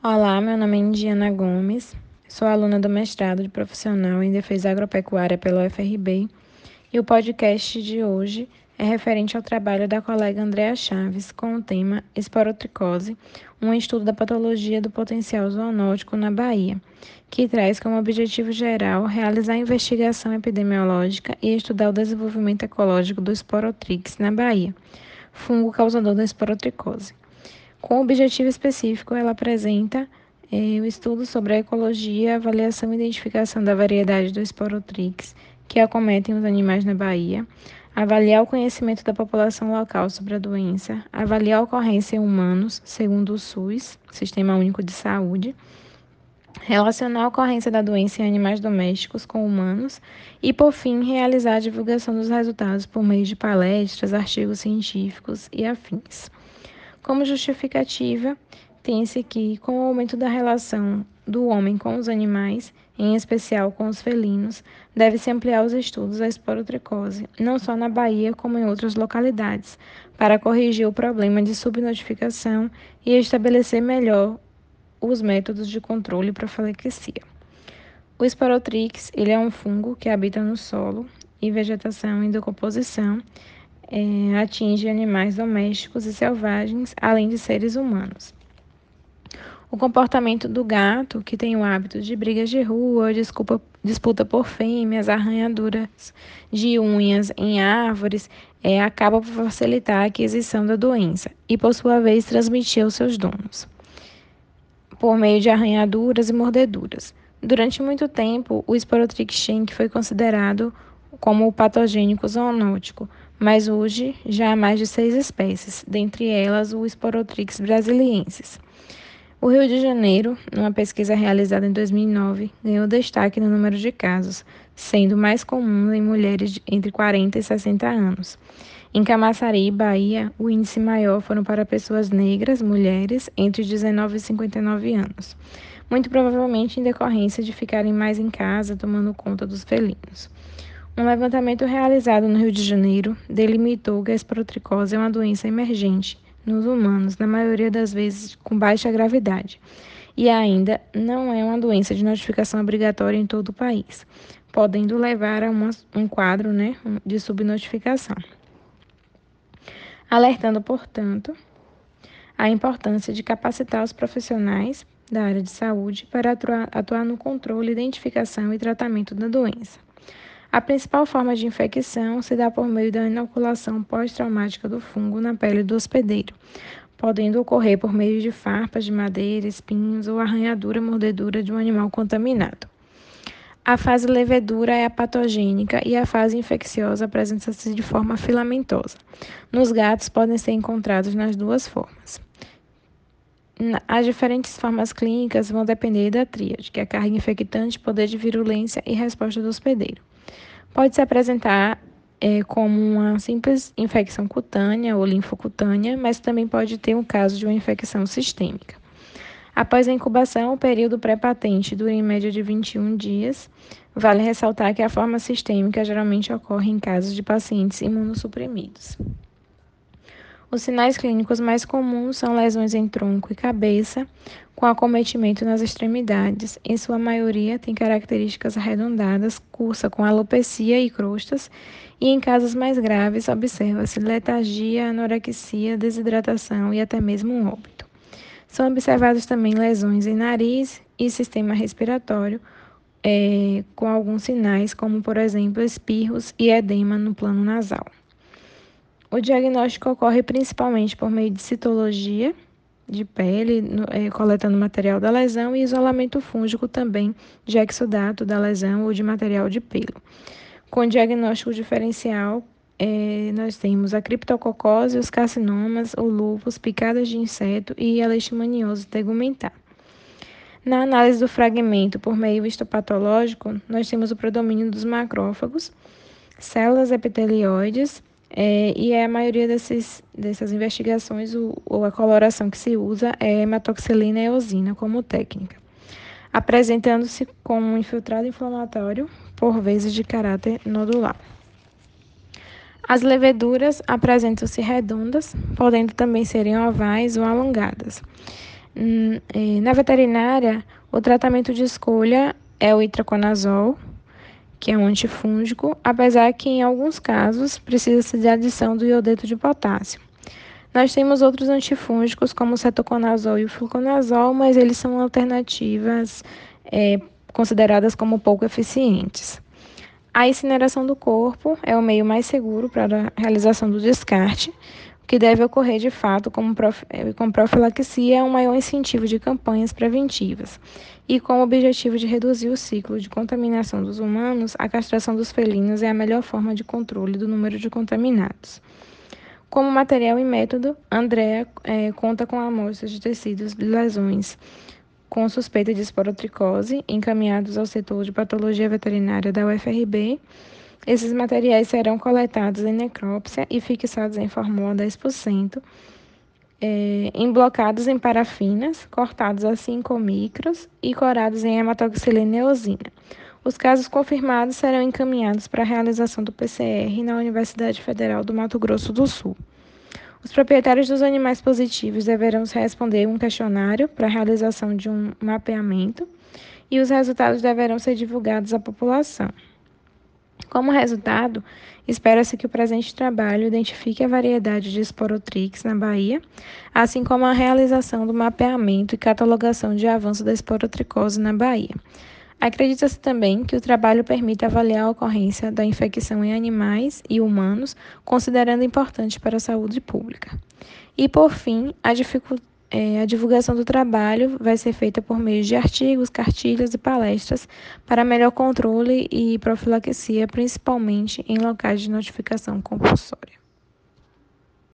Olá, meu nome é Indiana Gomes, sou aluna do mestrado de profissional em defesa agropecuária pela UFRB e o podcast de hoje é referente ao trabalho da colega Andréa Chaves com o tema Esporotricose, um estudo da patologia do potencial zoonótico na Bahia, que traz como objetivo geral realizar investigação epidemiológica e estudar o desenvolvimento ecológico do Sporotrix na Bahia, fungo causador da esporotricose. Com objetivo específico, ela apresenta eh, o estudo sobre a ecologia, avaliação e identificação da variedade do Sporotrix que acometem os animais na Bahia, avaliar o conhecimento da população local sobre a doença, avaliar a ocorrência em humanos, segundo o SUS, Sistema Único de Saúde, relacionar a ocorrência da doença em animais domésticos com humanos e, por fim, realizar a divulgação dos resultados por meio de palestras, artigos científicos e afins. Como justificativa, tem-se que, com o aumento da relação do homem com os animais, em especial com os felinos, deve-se ampliar os estudos da esporotricose, não só na Bahia, como em outras localidades, para corrigir o problema de subnotificação e estabelecer melhor os métodos de controle para profilaxia. O Sporotrix ele é um fungo que habita no solo e vegetação em decomposição é, atinge animais domésticos e selvagens, além de seres humanos. O comportamento do gato, que tem o hábito de brigas de rua, desculpa, disputa por fêmeas, arranhaduras de unhas em árvores, é, acaba por facilitar a aquisição da doença e, por sua vez, transmitir aos seus donos, por meio de arranhaduras e mordeduras. Durante muito tempo, o Sporotrix schenck foi considerado como o patogênico zoonótico, mas hoje já há mais de seis espécies, dentre elas o Sporotrix brasiliensis. O Rio de Janeiro, numa pesquisa realizada em 2009, ganhou destaque no número de casos, sendo mais comum em mulheres entre 40 e 60 anos. Em Camaçari, Bahia, o índice maior foram para pessoas negras, mulheres, entre 19 e 59 anos, muito provavelmente em decorrência de ficarem mais em casa tomando conta dos felinos. Um levantamento realizado no Rio de Janeiro delimitou que a esporotricose é uma doença emergente nos humanos, na maioria das vezes com baixa gravidade, e ainda não é uma doença de notificação obrigatória em todo o país, podendo levar a uma, um quadro né, de subnotificação. Alertando, portanto, a importância de capacitar os profissionais da área de saúde para atuar, atuar no controle, identificação e tratamento da doença. A principal forma de infecção se dá por meio da inoculação pós-traumática do fungo na pele do hospedeiro, podendo ocorrer por meio de farpas de madeira, espinhos ou arranhadura mordedura de um animal contaminado. A fase levedura é a patogênica e a fase infecciosa apresenta-se de forma filamentosa. Nos gatos podem ser encontrados nas duas formas. As diferentes formas clínicas vão depender da tríade, que é a carga infectante, poder de virulência e resposta do hospedeiro. Pode se apresentar é, como uma simples infecção cutânea ou linfocutânea, mas também pode ter um caso de uma infecção sistêmica. Após a incubação, o período pré-patente dura em média de 21 dias. Vale ressaltar que a forma sistêmica geralmente ocorre em casos de pacientes imunossuprimidos. Os sinais clínicos mais comuns são lesões em tronco e cabeça, com acometimento nas extremidades. Em sua maioria, tem características arredondadas, cursa com alopecia e crostas, e em casos mais graves, observa-se letargia, anorexia, desidratação e até mesmo um óbito. São observados também lesões em nariz e sistema respiratório, é, com alguns sinais, como por exemplo espirros e edema no plano nasal. O diagnóstico ocorre principalmente por meio de citologia de pele, é, coletando material da lesão, e isolamento fúngico também de exudato da lesão ou de material de pelo. Com diagnóstico diferencial, é, nós temos a criptococose, os carcinomas, o lúpus, picadas de inseto e a leishmaniose tegumentar. Na análise do fragmento por meio histopatológico, nós temos o predomínio dos macrófagos, células epitelioides, é, e é a maioria desses, dessas investigações, o, ou a coloração que se usa é hematoxilina e eosina como técnica, apresentando-se como um infiltrado inflamatório, por vezes de caráter nodular. As leveduras apresentam-se redondas, podendo também serem ovais ou alongadas. Hum, na veterinária, o tratamento de escolha é o itraconazol, que é um antifúngico, apesar que em alguns casos precisa-se de adição do iodeto de potássio. Nós temos outros antifúngicos, como o cetoconazol e o fluconazol, mas eles são alternativas é, consideradas como pouco eficientes. A incineração do corpo é o meio mais seguro para a realização do descarte, que deve ocorrer de fato como prof... Eh, com profilaxia é um maior incentivo de campanhas preventivas. E com o objetivo de reduzir o ciclo de contaminação dos humanos, a castração dos felinos é a melhor forma de controle do número de contaminados. Como material e método, Andrea é, conta com amostras de tecidos de lesões com suspeita de esporotricose encaminhados ao setor de patologia veterinária da UFRB. Esses materiais serão coletados em necrópsia e fixados em fórmula 10%, é, emblocados em parafinas, cortados a 5 micros e corados em hematoxilina eosina. Os casos confirmados serão encaminhados para a realização do PCR na Universidade Federal do Mato Grosso do Sul. Os proprietários dos animais positivos deverão responder um questionário para a realização de um mapeamento e os resultados deverão ser divulgados à população. Como resultado, espera-se que o presente trabalho identifique a variedade de esporotrix na Bahia, assim como a realização do mapeamento e catalogação de avanço da esporotricose na Bahia. Acredita-se também que o trabalho permite avaliar a ocorrência da infecção em animais e humanos, considerando importante para a saúde pública. E, por fim, a, é, a divulgação do trabalho vai ser feita por meio de artigos, cartilhas e palestras para melhor controle e profilaxia, principalmente em locais de notificação compulsória.